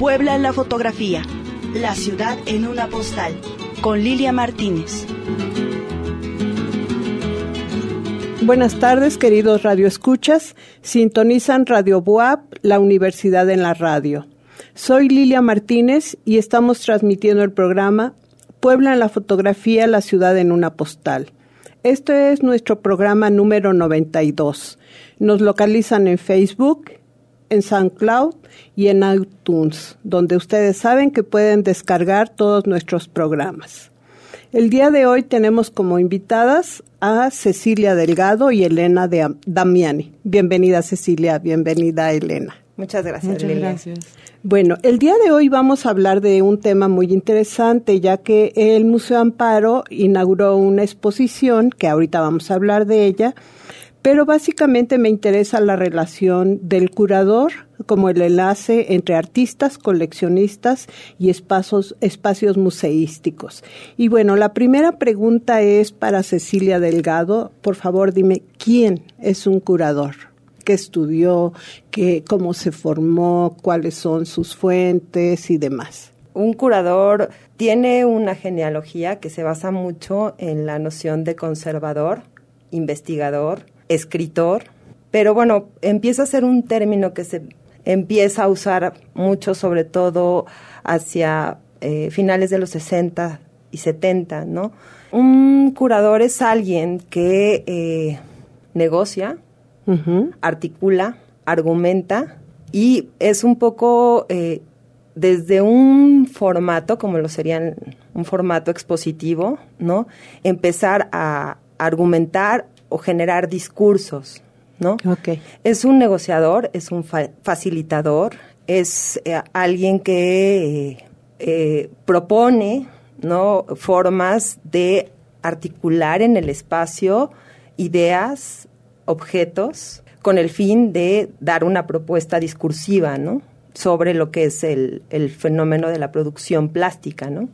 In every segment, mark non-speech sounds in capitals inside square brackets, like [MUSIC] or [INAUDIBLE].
Puebla en la fotografía, la ciudad en una postal, con Lilia Martínez. Buenas tardes, queridos radioescuchas. Sintonizan Radio Buap, la Universidad en la Radio. Soy Lilia Martínez y estamos transmitiendo el programa Puebla en la fotografía, la ciudad en una postal. Este es nuestro programa número 92. Nos localizan en Facebook, en SoundCloud y en iTunes, donde ustedes saben que pueden descargar todos nuestros programas. El día de hoy tenemos como invitadas a Cecilia Delgado y Elena de Damiani. Bienvenida Cecilia, bienvenida Elena. Muchas gracias. Muchas gracias. Bueno, el día de hoy vamos a hablar de un tema muy interesante, ya que el Museo Amparo inauguró una exposición, que ahorita vamos a hablar de ella, pero básicamente me interesa la relación del curador como el enlace entre artistas, coleccionistas y espacios, espacios museísticos. Y bueno, la primera pregunta es para Cecilia Delgado. Por favor, dime, ¿quién es un curador? qué estudió, qué, cómo se formó, cuáles son sus fuentes y demás. Un curador tiene una genealogía que se basa mucho en la noción de conservador, investigador, escritor, pero bueno, empieza a ser un término que se empieza a usar mucho, sobre todo hacia eh, finales de los 60 y 70, ¿no? Un curador es alguien que eh, negocia, articula, argumenta y es un poco eh, desde un formato, como lo serían un formato expositivo, ¿no? Empezar a argumentar o generar discursos, ¿no? Es un negociador, es un facilitador, es eh, alguien que eh, propone, ¿no? Formas de articular en el espacio ideas, objetos con el fin de dar una propuesta discursiva, ¿no? Sobre lo que es el, el fenómeno de la producción plástica, ¿no?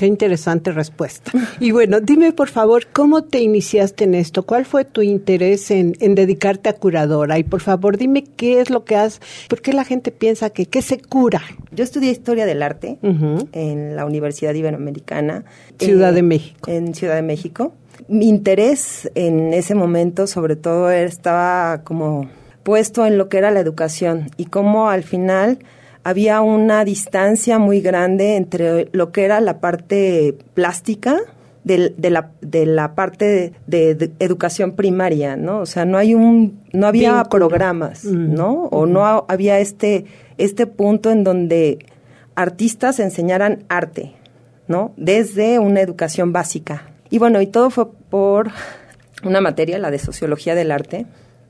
Qué interesante respuesta. Y bueno, dime por favor, ¿cómo te iniciaste en esto? ¿Cuál fue tu interés en, en dedicarte a curadora? Y por favor, dime qué es lo que has, ¿por qué la gente piensa que qué se cura? Yo estudié Historia del Arte en la Universidad Iberoamericana. Ciudad de México. En Ciudad de México mi interés en ese momento, sobre todo, estaba como puesto en lo que era la educación y cómo al final había una distancia muy grande entre lo que era la parte plástica de, la, de la parte de, educación primaria, ¿no? O sea, no hay un, no había programas, mm. ¿no? O no había este, este punto en donde artistas enseñaran arte, ¿no? Desde una educación básica, y bueno, y todo fue por una materia, la de Sociología del Arte,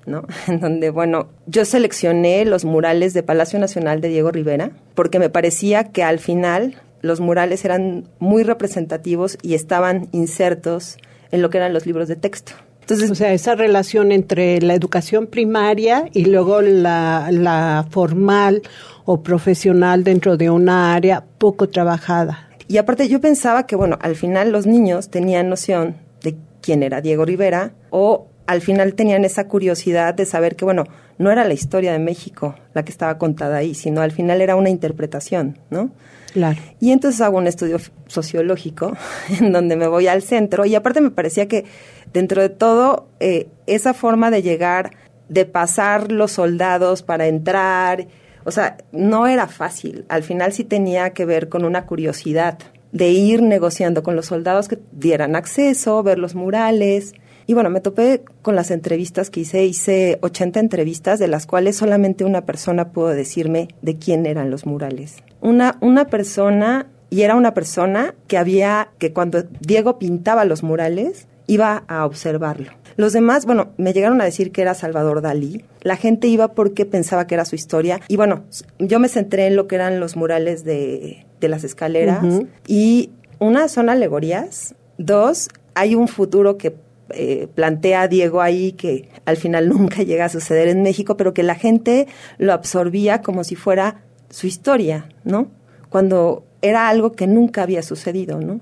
¿no? [LAUGHS] En donde, bueno, yo seleccioné los murales de Palacio Nacional de Diego Rivera, porque me parecía que al final los murales eran muy representativos y estaban insertos en lo que eran los libros de texto. Entonces, o sea, esa relación entre la educación primaria y luego la, la formal o profesional dentro de una área poco trabajada. Y aparte yo pensaba que, bueno, al final los niños tenían noción de quién era Diego Rivera o al final tenían esa curiosidad de saber que, bueno, no era la historia de México la que estaba contada ahí, sino al final era una interpretación, ¿no? Claro. Y entonces hago un estudio sociológico [LAUGHS] en donde me voy al centro y aparte me parecía que dentro de todo eh, esa forma de llegar, de pasar los soldados para entrar o sea, no era fácil. Al final sí tenía que ver con una curiosidad de ir negociando con los soldados que dieran acceso, ver los murales. Y bueno, me topé con las entrevistas que hice. Hice 80 entrevistas, de las cuales solamente una persona pudo decirme de quién eran los murales. Una, una persona, y era una persona que había, que cuando Diego pintaba los murales, iba a observarlo. Los demás, bueno, me llegaron a decir que era Salvador Dalí. La gente iba porque pensaba que era su historia. Y bueno, yo me centré en lo que eran los murales de, las escaleras. Y una son alegorías. Dos, hay un futuro que eh, plantea Diego ahí que al final [LAUGHS] nunca llega a suceder en México, pero que la gente lo absorbía como si fuera su historia, ¿no? Cuando era algo que nunca había sucedido, ¿no?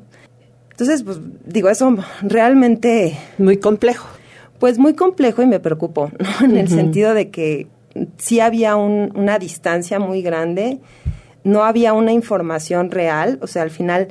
Entonces, pues digo, eso realmente... Muy complejo. Pues muy complejo y me preocupó, ¿no? [LAUGHS] En el sentido de que sí había una distancia muy grande no había una información real, o sea, al final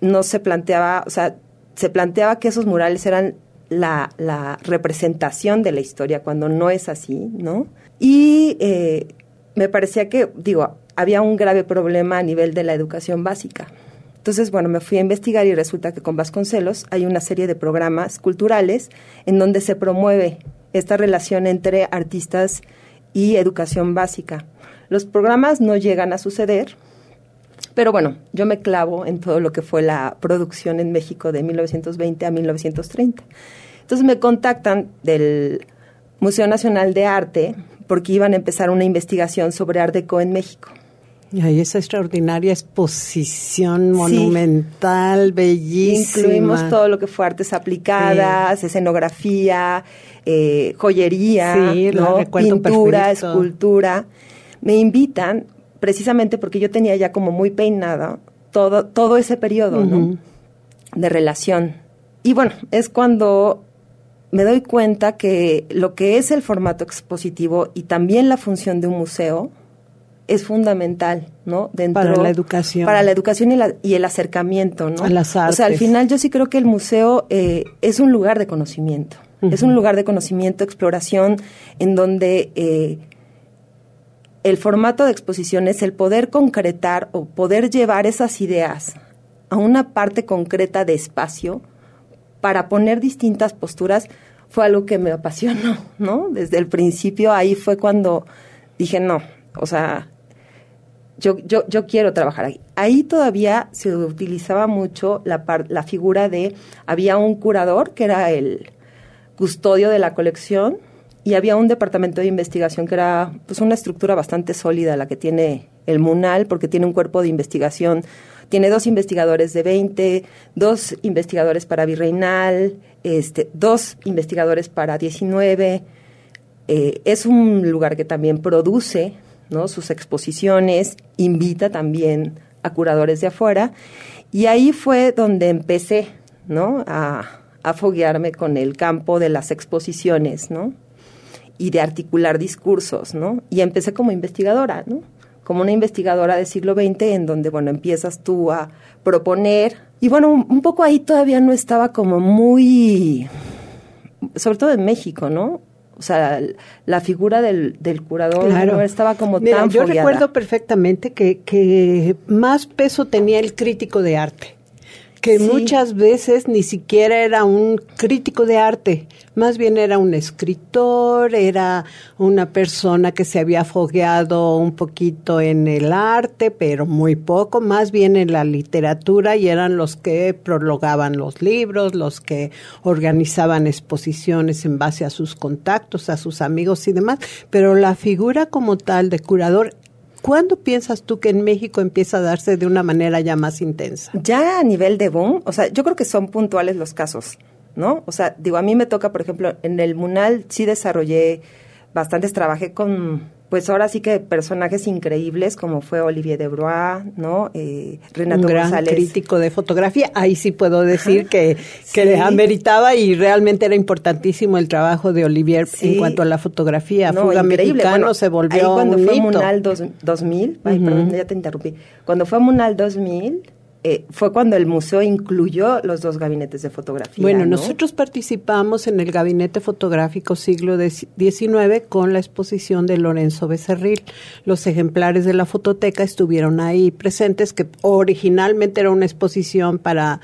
no se planteaba, o sea, se planteaba que esos murales eran la, representación de la historia, cuando no es así, ¿no? Y eh, me parecía que, digo, había un grave problema a nivel de la educación básica. Entonces, bueno, me fui a investigar y resulta que con Vasconcelos hay una serie de programas culturales en donde se promueve esta relación entre artistas y educación básica. Los programas no llegan a suceder, pero bueno, yo me clavo en todo lo que fue la producción en México de 1920 a 1930. Entonces me contactan del Museo Nacional de Arte porque iban a empezar una investigación sobre Art Deco en México. Y hay esa extraordinaria exposición monumental, bellísima. Incluimos todo lo que fue artes aplicadas, escenografía, eh, joyería, pintura, escultura. Me invitan precisamente porque yo tenía ya como muy peinada todo, todo ese periodo de relación. Y bueno, es cuando me doy cuenta que lo que es el formato expositivo y también la función de un museo es fundamental, ¿no? Dentro, para la educación. Para la educación y, la, y el acercamiento, ¿no? A las artes. O sea, al final yo sí creo que el museo eh, es un lugar de conocimiento. Es un lugar de conocimiento, exploración, en donde eh, el formato de exposición es el poder concretar o poder llevar esas ideas a una parte concreta de espacio para poner distintas posturas fue algo que me apasionó, ¿no? Desde el principio ahí fue cuando dije, no, o sea, yo, yo, yo quiero trabajar ahí. Ahí todavía se utilizaba mucho la, la figura de, había un curador que era el custodio de la colección y había un departamento de investigación que era pues una estructura bastante sólida la que tiene el MUNAL porque tiene un cuerpo de investigación, tiene dos investigadores de 20, dos investigadores para Virreinal, este, dos investigadores para 19. Eh, es un lugar que también produce ¿no? sus exposiciones, invita también a curadores de afuera y ahí fue donde empecé ¿no? a a foguearme con el campo de las exposiciones, ¿no? Y de articular discursos, ¿no? Y empecé como investigadora, ¿no? Como una investigadora del siglo XX en donde, bueno, empiezas tú a proponer. Y bueno, un, poco ahí todavía no estaba como muy, sobre todo en México, ¿no? O sea, la figura del, del curador no estaba como tan Yo recuerdo perfectamente que, que más peso tenía el crítico de arte que muchas veces ni siquiera era un crítico de arte, más bien era un escritor, era una persona que se había fogueado un poquito en el arte, pero muy poco, más bien en la literatura y eran los que prologaban los libros, los que organizaban exposiciones en base a sus contactos, a sus amigos y demás, pero la figura como tal de curador ¿Cuándo piensas tú que en México empieza a darse de una manera ya más intensa? Ya a nivel de boom, o sea, yo creo que son puntuales los casos, ¿no? O sea, digo, a mí me toca, por ejemplo, en el Munal sí desarrollé bastantes, trabajé con pues ahora sí que personajes increíbles como fue Olivier de Brois, ¿no? Eh, Renato Un gran crítico de fotografía. Ahí sí puedo decir que, que ameritaba y realmente era importantísimo el trabajo de Olivier en cuanto a la fotografía. No, Fuga Mexicano se volvió ahí cuando fue Munal 2000, ay, perdón, ya te interrumpí. Cuando fue Munal 2000, eh, fue cuando el museo incluyó los dos gabinetes de fotografía. Bueno, nosotros participamos en el gabinete fotográfico siglo XIX con la exposición de Lorenzo Becerril. Los ejemplares de la fototeca estuvieron ahí presentes, que originalmente era una exposición para,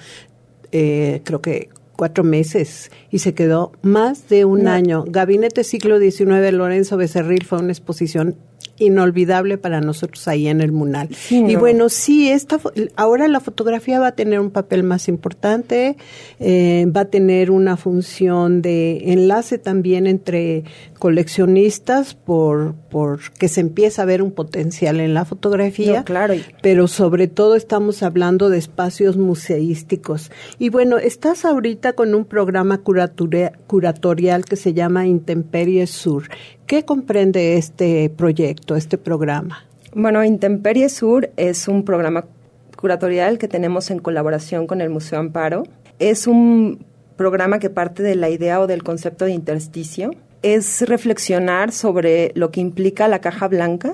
eh, creo que cuatro meses y se quedó más de un año. Gabinete siglo XIX Lorenzo Becerril fue una exposición inolvidable para nosotros ahí en el Munal. y bueno, sí, esta, ahora la fotografía va a tener un papel más importante, eh, va a tener una función de enlace también entre coleccionistas por, por que se empieza a ver un potencial en la fotografía, claro. pero sobre todo estamos hablando de espacios museísticos. Y bueno, estás ahorita con un programa curatorial que se llama Intemperie Sur. ¿Qué comprende este proyecto, este programa? Bueno, Intemperie Sur es un programa curatorial que tenemos en colaboración con el Museo Amparo. Es un programa que parte de la idea o del concepto de intersticio. Es reflexionar sobre lo que implica la caja blanca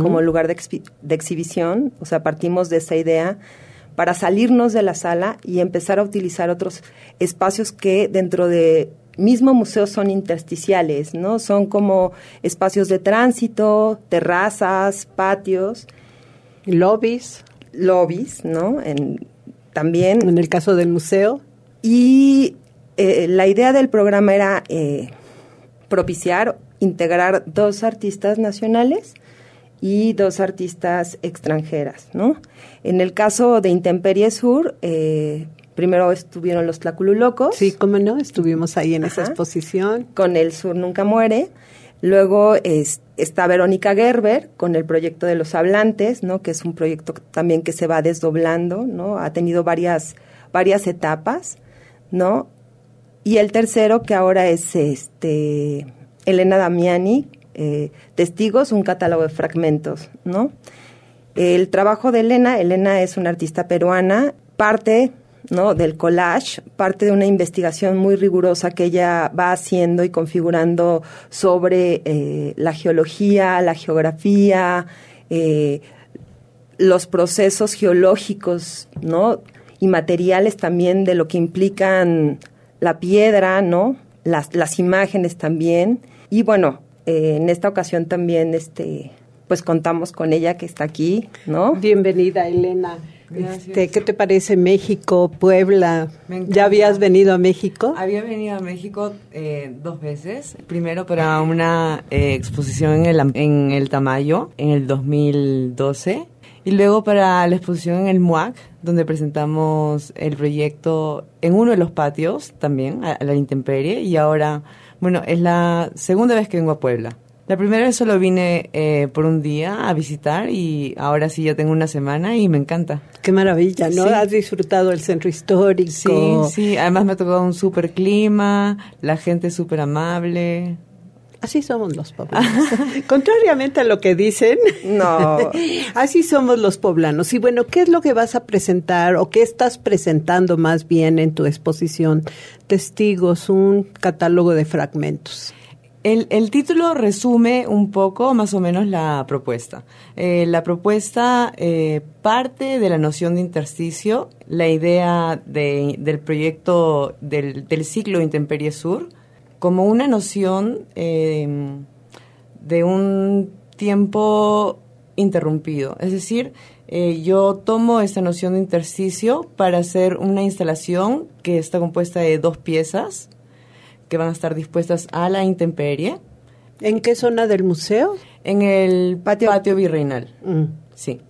como lugar de, de exhibición, o sea, partimos de esa idea para salirnos de la sala y empezar a utilizar otros espacios que dentro de mismo museo son intersticiales, ¿no? Son como espacios de tránsito, terrazas, patios. Lobbies. Lobbies, ¿no? En, también. En el caso del museo. Y eh, la idea del programa era eh, propiciar, integrar dos artistas nacionales y dos artistas extranjeras, ¿no? En el caso de Intemperie Sur, eh, Primero estuvieron los Tlacululocos. Sí, cómo no, estuvimos ahí en esa exposición. Con El Sur Nunca Muere. Luego está Verónica Gerber con el proyecto de los hablantes, ¿no? que es un proyecto también que se va desdoblando, ¿no? ha tenido varias, varias etapas. ¿no? Y el tercero que ahora es este Elena Damiani, eh, Testigos, un catálogo de fragmentos. ¿no? El trabajo de Elena, Elena es una artista peruana, parte ¿no? del collage, parte de una investigación muy rigurosa que ella va haciendo y configurando sobre eh, la geología, la geografía, eh, los procesos geológicos, ¿no? y materiales también de lo que implican la piedra, ¿no? Las, las imágenes también. Y bueno, eh, en esta ocasión también este pues contamos con ella que está aquí, ¿no? Bienvenida, Elena. Este, ¿Qué te parece México, Puebla? ¿Ya habías venido a México? Había venido a México eh, dos veces. Primero para una eh, exposición en el, en el Tamayo en el 2012 y luego para la exposición en el MUAC, donde presentamos el proyecto en uno de los patios también, a la intemperie. Y ahora, bueno, es la segunda vez que vengo a Puebla. La primera vez solo vine eh, por un día a visitar y ahora sí ya tengo una semana y me encanta. Qué maravilla, ¿no? Has disfrutado el centro histórico. Sí, sí, además me ha tocado un súper clima, la gente súper amable. Así somos los poblanos. [LAUGHS] Contrariamente a lo que dicen, no. [LAUGHS] Así somos los poblanos. Y bueno, ¿qué es lo que vas a presentar o qué estás presentando más bien en tu exposición? Testigos, un catálogo de fragmentos. El, título resume un poco más o menos la propuesta. Eh, la propuesta eh, parte de la noción de intersticio, la idea del proyecto del, ciclo Intemperie Sur, como una noción em, de un tiempo interrumpido. Es decir, eh, yo tomo esta noción de intersticio para hacer una instalación que está compuesta de dos piezas que van a estar dispuestas a la intemperie. ¿En qué zona del museo? En el patio, patio virreinal. Mm. Sí.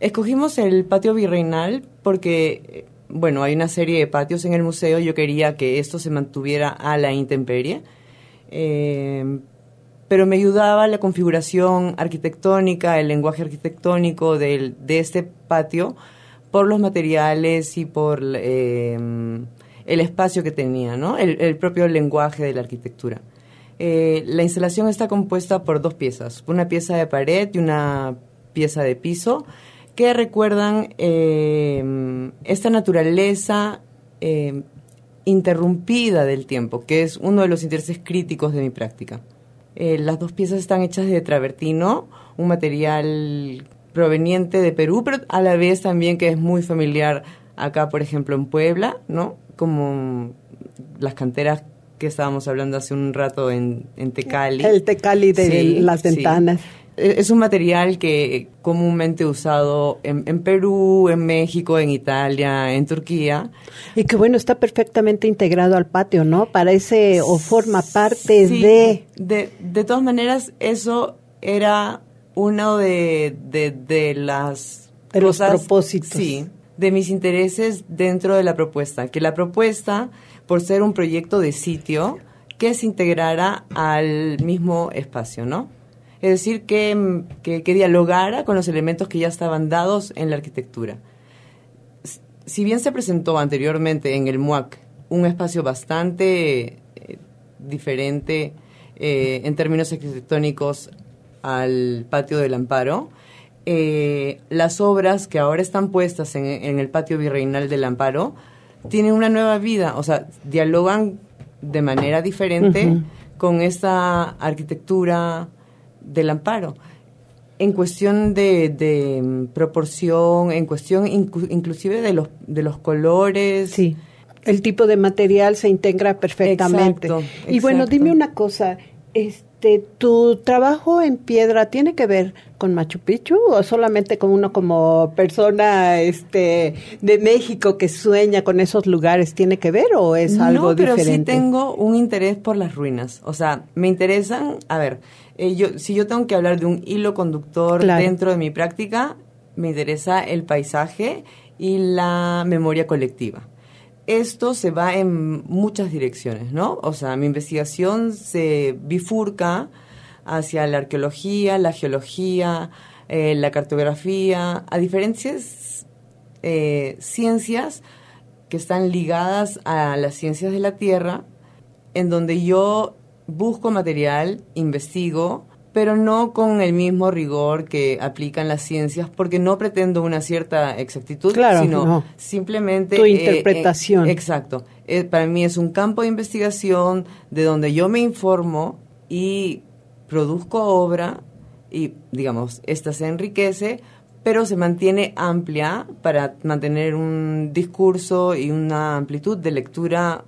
Escogimos el patio virreinal porque, bueno, hay una serie de patios en el museo. Yo quería que esto se mantuviera a la intemperie. Eh, pero me ayudaba la configuración arquitectónica, el lenguaje arquitectónico de este patio por los materiales y por eh, el espacio que tenía, ¿no? el, propio lenguaje de la arquitectura. Eh, la instalación está compuesta por dos piezas, una pieza de pared y una pieza de piso, que recuerdan eh, esta naturaleza eh, interrumpida del tiempo, que es uno de los intereses críticos de mi práctica. las dos piezas están hechas de travertino, un material proveniente de Perú, pero a la vez también que es muy familiar acá, por ejemplo, en Puebla, ¿no? como las canteras que estábamos hablando hace un rato en, en Tecali. El Tecali de las ventanas. E, es un material que comúnmente usado en, en, Perú, en México, en Italia, en Turquía. Y que bueno, está perfectamente integrado al patio, ¿no? Parece o forma parte de... de... De todas maneras, eso era uno de, de, de las... De los propósitos. Sí, de mis intereses dentro de la propuesta, que la propuesta, por ser un proyecto de sitio, que se integrara al mismo espacio, ¿no? Es decir, que, que, dialogara con los elementos que ya estaban dados en la arquitectura. Si bien se presentó anteriormente en el MUAC un espacio bastante eh, diferente eh, en términos arquitectónicos al patio del Amparo, eh, las obras que ahora están puestas en, el patio virreinal del Amparo tienen una nueva vida, o sea, dialogan de manera diferente con esta arquitectura del Amparo. en cuestión de, mm, proporción, en cuestión inclusive de los, de los colores. Sí, el tipo de material se integra perfectamente. y bueno, dime una cosa, este, ¿tu trabajo en piedra tiene que ver con Machu Picchu o solamente con uno como persona este, de México que sueña con esos lugares? ¿Tiene que ver o es algo diferente? No, pero sí tengo un interés por las ruinas. O sea, me interesan, a ver, eh, yo, si yo tengo que hablar de un hilo conductor dentro de mi práctica, me interesa el paisaje y la memoria colectiva. Esto se va en muchas direcciones, ¿no? O sea, mi investigación se bifurca hacia la arqueología, la geología, eh, la cartografía, a diferentes eh, ciencias que están ligadas a las ciencias de la Tierra, en donde yo busco material, investigo, pero no con el mismo rigor que aplican las ciencias, porque no pretendo una cierta exactitud, sino simplemente... Tu eh, interpretación. Eh, exacto. Eh, para mí es un campo de investigación de donde yo me informo y produzco obra y, digamos, esta se enriquece, pero se mantiene amplia para mantener un discurso y una amplitud de lectura.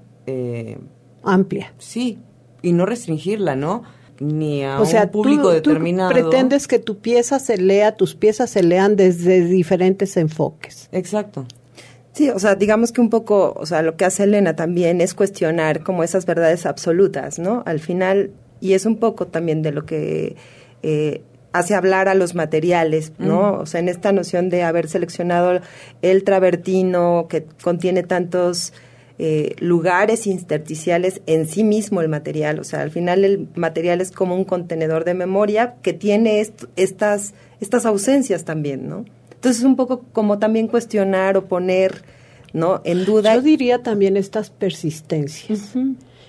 amplia. Sí, y no restringirla, ¿no? Ni a un público determinado. Tú pretendes que tu pieza se lea, tus piezas se lean desde diferentes enfoques. Exacto. Sí, o sea, digamos que un poco, o sea, lo que hace Elena también es cuestionar como esas verdades absolutas, ¿no? Al final, y es un poco también de lo que eh, hace hablar a los materiales, ¿no? O sea, en esta noción de haber seleccionado el travertino que contiene tantos eh, lugares intersticiales en sí mismo el material. O sea, al final el material es como un contenedor de memoria que tiene estas, estas ausencias también, ¿no? Entonces es un poco como también cuestionar o poner, ¿no? En duda. Yo diría también estas persistencias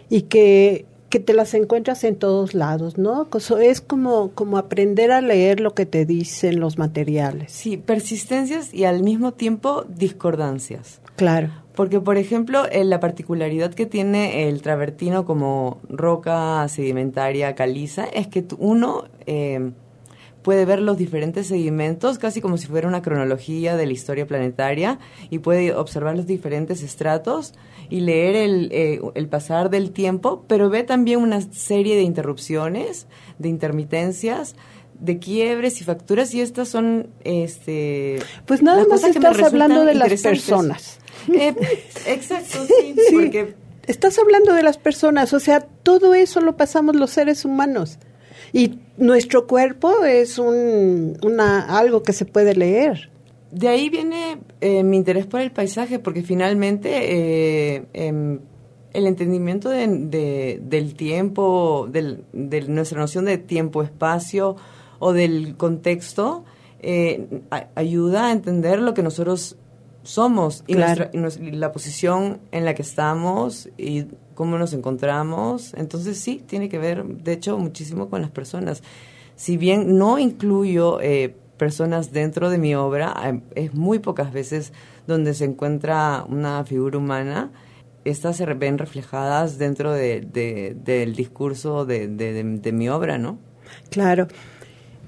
y que que te las encuentras en todos lados, ¿no? Es como, como aprender a leer lo que te dicen los materiales. Sí, persistencias y al mismo tiempo discordancias. Claro. Porque, por ejemplo, eh, la particularidad que tiene el travertino como roca sedimentaria caliza es que uno eh, puede ver los diferentes sedimentos casi como si fuera una cronología de la historia planetaria y puede observar los diferentes estratos y leer el, eh, el pasar del tiempo, pero ve también una serie de interrupciones, de intermitencias, de quiebres y facturas y estas son este pues nada más estás hablando de las personas. Eh, exacto, [LAUGHS] sí, porque... Estás hablando de las personas, o sea, todo eso lo pasamos los seres humanos. Y nuestro cuerpo es un, una, algo que se puede leer. De ahí viene eh, mi interés por el paisaje, porque finalmente eh, em, el entendimiento de, del tiempo, del, de nuestra noción de tiempo-espacio o del contexto, ayuda a entender lo que nosotros somos y, la posición en la que estamos y cómo nos encontramos. Entonces sí, tiene que ver, de hecho, muchísimo con las personas. Si bien no incluyo eh, personas dentro de mi obra, eh, es muy pocas veces donde se encuentra una figura humana. Estas se ven reflejadas dentro de, del discurso de, de mi obra, ¿no? Claro.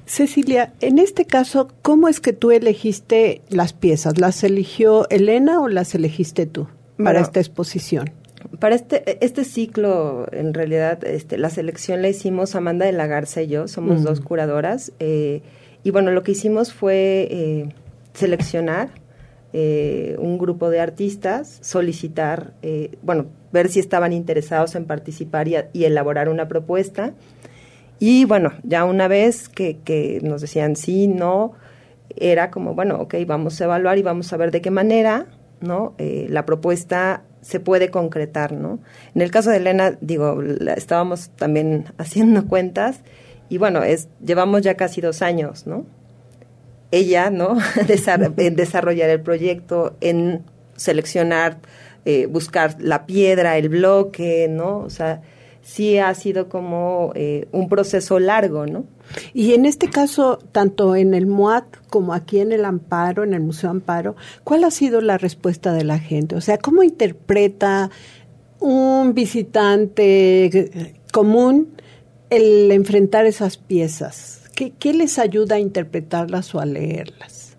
Cecilia, en este caso, ¿cómo es que tú elegiste las piezas? ¿Las eligió Elena o las elegiste tú para esta exposición? Para este, este ciclo, en realidad, este, la selección la hicimos Amanda de la Garza y yo, somos dos curadoras. Eh, y bueno, lo que hicimos fue eh, seleccionar eh, un grupo de artistas, solicitar, bueno, ver si estaban interesados en participar y elaborar una propuesta. Y bueno, ya una vez que, que nos decían sí, no, era como, bueno, ok, vamos a evaluar y vamos a ver de qué manera, ¿no? Eh, la propuesta se puede concretar, ¿no? En el caso de Elena, digo, estábamos también [LAUGHS] haciendo cuentas y bueno, es, llevamos ya casi dos años, ¿no? Ella, ¿no? [LAUGHS] [LAUGHS] en desarrollar el proyecto, en seleccionar, eh, buscar la piedra, el bloque, ¿no? O sea, sí ha sido como eh, un proceso largo, ¿no? Y en este caso, tanto en el MOAC como aquí en el Amparo, en el Museo Amparo, ¿cuál ha sido la respuesta de la gente? O sea, ¿cómo interpreta un visitante común el enfrentar esas piezas? ¿Qué, ¿Qué les ayuda a interpretarlas o a leerlas?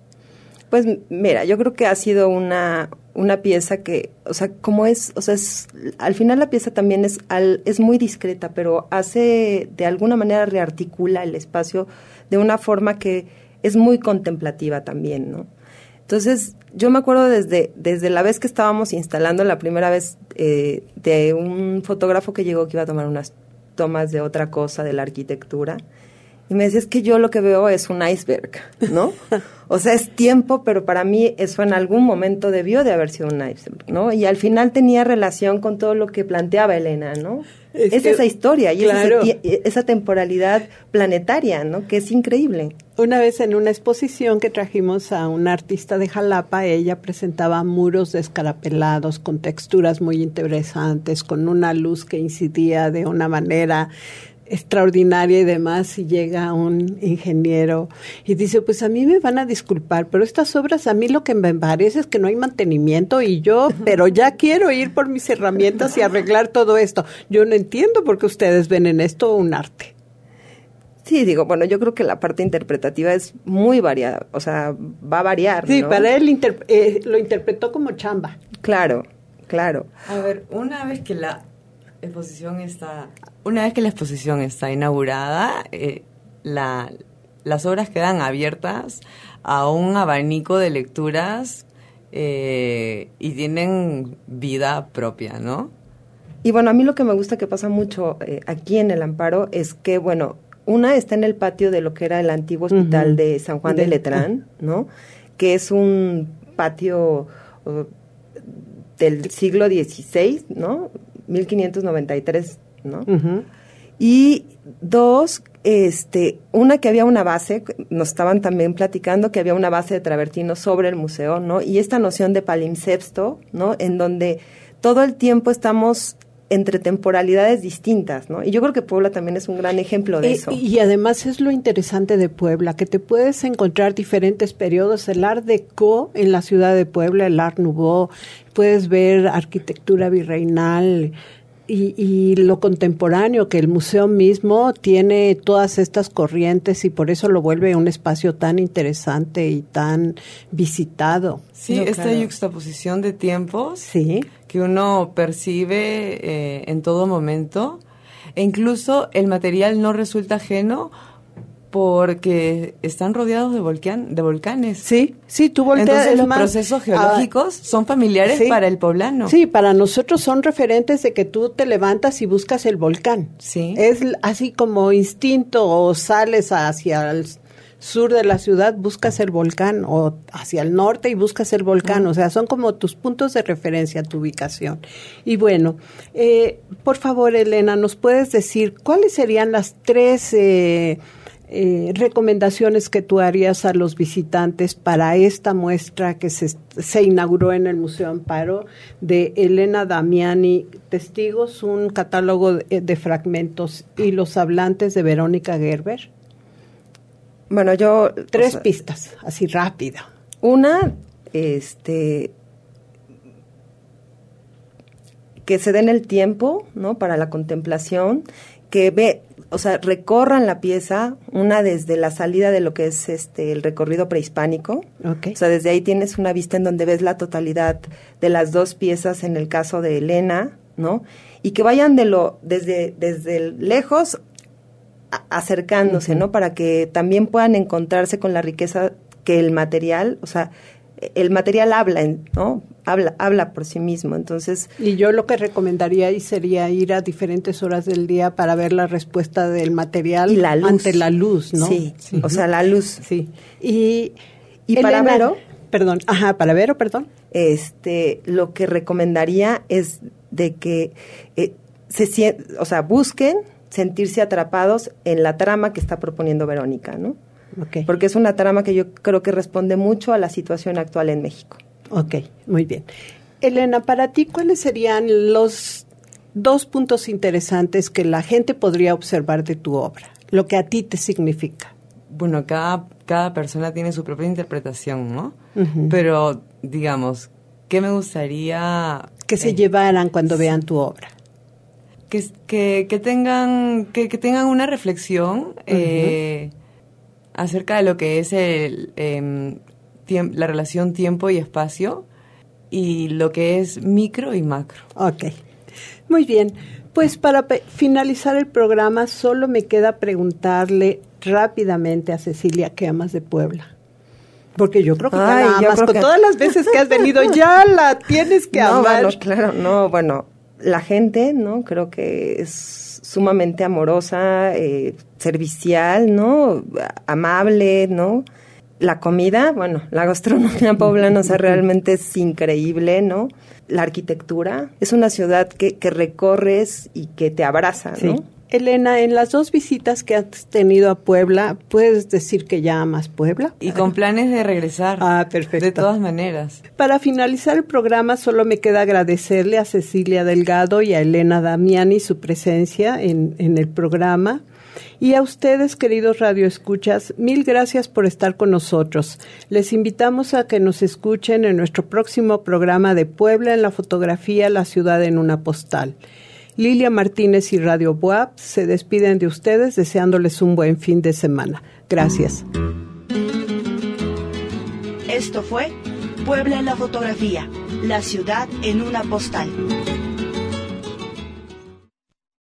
Pues mira, yo creo que ha sido una, una pieza que, o sea, como es, o sea, es, al final la pieza también es, al, es muy discreta, pero hace, de alguna manera rearticula el espacio de una forma que es muy contemplativa también, ¿no? Entonces, yo me acuerdo desde, desde la vez que estábamos instalando la primera vez eh, de un fotógrafo que llegó que iba a tomar unas tomas de otra cosa, de la arquitectura, y me decía, es que yo lo que veo es un iceberg, ¿no? o sea, es tiempo, pero para mí eso en algún momento debió de haber sido un iceberg, ¿no? Y al final tenía relación con todo lo que planteaba Elena, ¿no? Es, esa historia y esa, temporalidad planetaria, ¿no? Que es increíble. Una vez en una exposición que trajimos a una artista de Jalapa, ella presentaba muros descarapelados con texturas muy interesantes, con una luz que incidía de una manera extraordinaria y demás y llega un ingeniero y dice, pues a mí me van a disculpar, pero estas obras a mí lo que me parece es que no hay mantenimiento y yo, [LAUGHS] pero ya quiero ir por mis herramientas y arreglar todo esto. Yo no entiendo por qué ustedes ven en esto un arte. Sí, digo, bueno, yo creo que la parte interpretativa es muy variada, o sea, va a variar. Sí, para él eh, lo interpretó como chamba. Claro, claro. A ver, una vez que la exposición está, una vez que la exposición está inaugurada, eh, la, las obras quedan abiertas a un abanico de lecturas eh, y tienen vida propia, ¿no? Y bueno, a mí lo que me gusta que pasa mucho eh, aquí en el Amparo es que, bueno, una está en el patio de lo que era el antiguo hospital de San Juan de, Letrán, ¿no? Que es un patio uh, del siglo XVI, ¿no? 1593, ¿no? Y dos, este, una que había una base, nos estaban también platicando que había una base de travertino sobre el museo, ¿no? Y esta noción de palimpsesto, ¿no? En donde todo el tiempo estamos entre temporalidades distintas, ¿no? Y yo creo que Puebla también es un gran ejemplo de eh, eso. Y además es lo interesante de Puebla, que te puedes encontrar diferentes periodos, el Art Deco en la ciudad de Puebla, el Art Nouveau, puedes ver arquitectura virreinal, y, lo contemporáneo, que el museo mismo tiene todas estas corrientes y por eso lo vuelve un espacio tan interesante y tan visitado. Sí, esta yuxtaposición de tiempos sí. que uno percibe eh, en todo momento. E incluso el material no resulta ajeno porque están rodeados de, volcán, de volcanes. Sí, sí, tú volteas. Entonces los procesos geológicos son familiares para el poblano. Sí, para nosotros son referentes de que tú te levantas y buscas el volcán. Sí. Es así como instinto o sales hacia el sur de la ciudad, buscas el volcán o hacia el norte y buscas el volcán. O sea, son como tus puntos de referencia, tu ubicación. Y bueno, eh, por favor, Elena, ¿nos puedes decir cuáles serían las tres... Eh, eh, recomendaciones que tú harías a los visitantes para esta muestra que se, se inauguró en el Museo Amparo de Elena Damiani, Testigos, un catálogo de, fragmentos y los hablantes de Verónica Gerber? Bueno, yo... Tres pistas, así rápido. Una, este, que se den el tiempo, ¿no? Para la contemplación, que ve, o sea, recorran la pieza, una desde la salida de lo que es este el recorrido prehispánico. O sea, desde ahí tienes una vista en donde ves la totalidad de las dos piezas en el caso de Elena, ¿no? Y que vayan de lo desde desde lejos acercándose, ¿no? Para que también puedan encontrarse con la riqueza que el material, o sea, el material habla, ¿no? Habla, habla por sí mismo, entonces... Y yo lo que recomendaría ahí sería ir a diferentes horas del día para ver la respuesta del material y ante la luz, ¿no? Sí, o sea, la luz. Sí. Y, y para Vero... Perdón, ajá, para Vero, perdón. Este, lo que recomendaría es de que eh, se, o sea, busquen sentirse atrapados en la trama que está proponiendo Verónica, ¿no? Porque es una trama que yo creo que responde mucho a la situación actual en México. Ok, muy bien. Elena, para ti, ¿cuáles serían los dos puntos interesantes que la gente podría observar de tu obra? Lo que a ti te significa. Bueno, cada, cada persona tiene su propia interpretación, ¿no? Pero, digamos, ¿qué me gustaría... Que se eh, llevaran cuando vean tu obra. Que, que, que tengan, que, que, tengan una reflexión acerca de lo que es el, em, la relación tiempo y espacio y lo que es micro y macro. Ok, muy bien. Pues para finalizar el programa solo me queda preguntarle rápidamente a Cecilia qué amas de Puebla. Porque yo creo que la amas. Con todas las veces que has venido ya la tienes que [LAUGHS] no, amar. Bueno, claro, no, bueno, la gente, ¿no? Creo que es sumamente amorosa, eh, servicial, ¿no? Amable, ¿no? La comida, bueno, la gastronomía poblana, o sea, realmente es increíble, ¿no? La arquitectura, es una ciudad que, que recorres y que te abraza, ¿no? Elena, en las dos visitas que has tenido a Puebla, ¿puedes decir que ya amas Puebla? Y con planes de regresar. Ah, perfecto. De todas maneras. Para finalizar el programa, solo me queda agradecerle a Cecilia Delgado y a Elena Damiani su presencia en, en el programa. Y a ustedes, queridos radioescuchas, mil gracias por estar con nosotros. Les invitamos a que nos escuchen en nuestro próximo programa de Puebla en la fotografía La ciudad en una postal. Lilia Martínez y Radio Boab se despiden de ustedes deseándoles un buen fin de semana. Gracias. Esto fue Puebla en la fotografía, la ciudad en una postal.